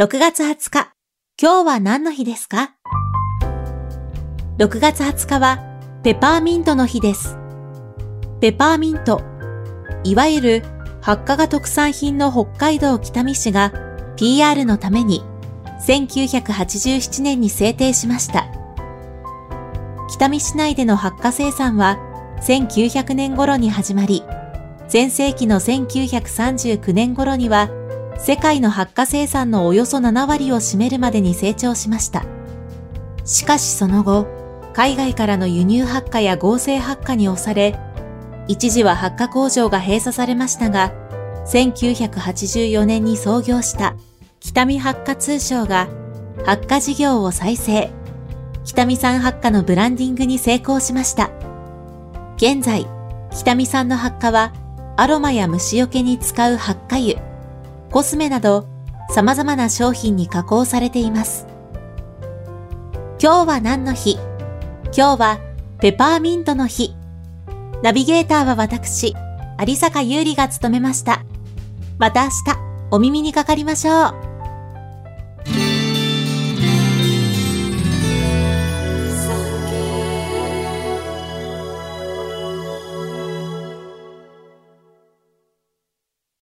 6月20日、今日は何の日ですか ?6 月20日はペパーミントの日です。ペパーミント、いわゆる発火が特産品の北海道北見市が PR のために1987年に制定しました。北見市内での発火生産は1900年頃に始まり、前世紀の1939年頃には世界の発火生産のおよそ7割を占めるまでに成長しました。しかしその後、海外からの輸入発火や合成発火に押され、一時は発火工場が閉鎖されましたが、1984年に創業した北見発火通商が発火事業を再生、北見産発火のブランディングに成功しました。現在、北見産の発火はアロマや虫除けに使う発火油、コスメなど様々な商品に加工されています。今日は何の日？今日はペパーミントの日。ナビゲーターは私、有坂優里が務めました。また明日、お耳にかかりましょう。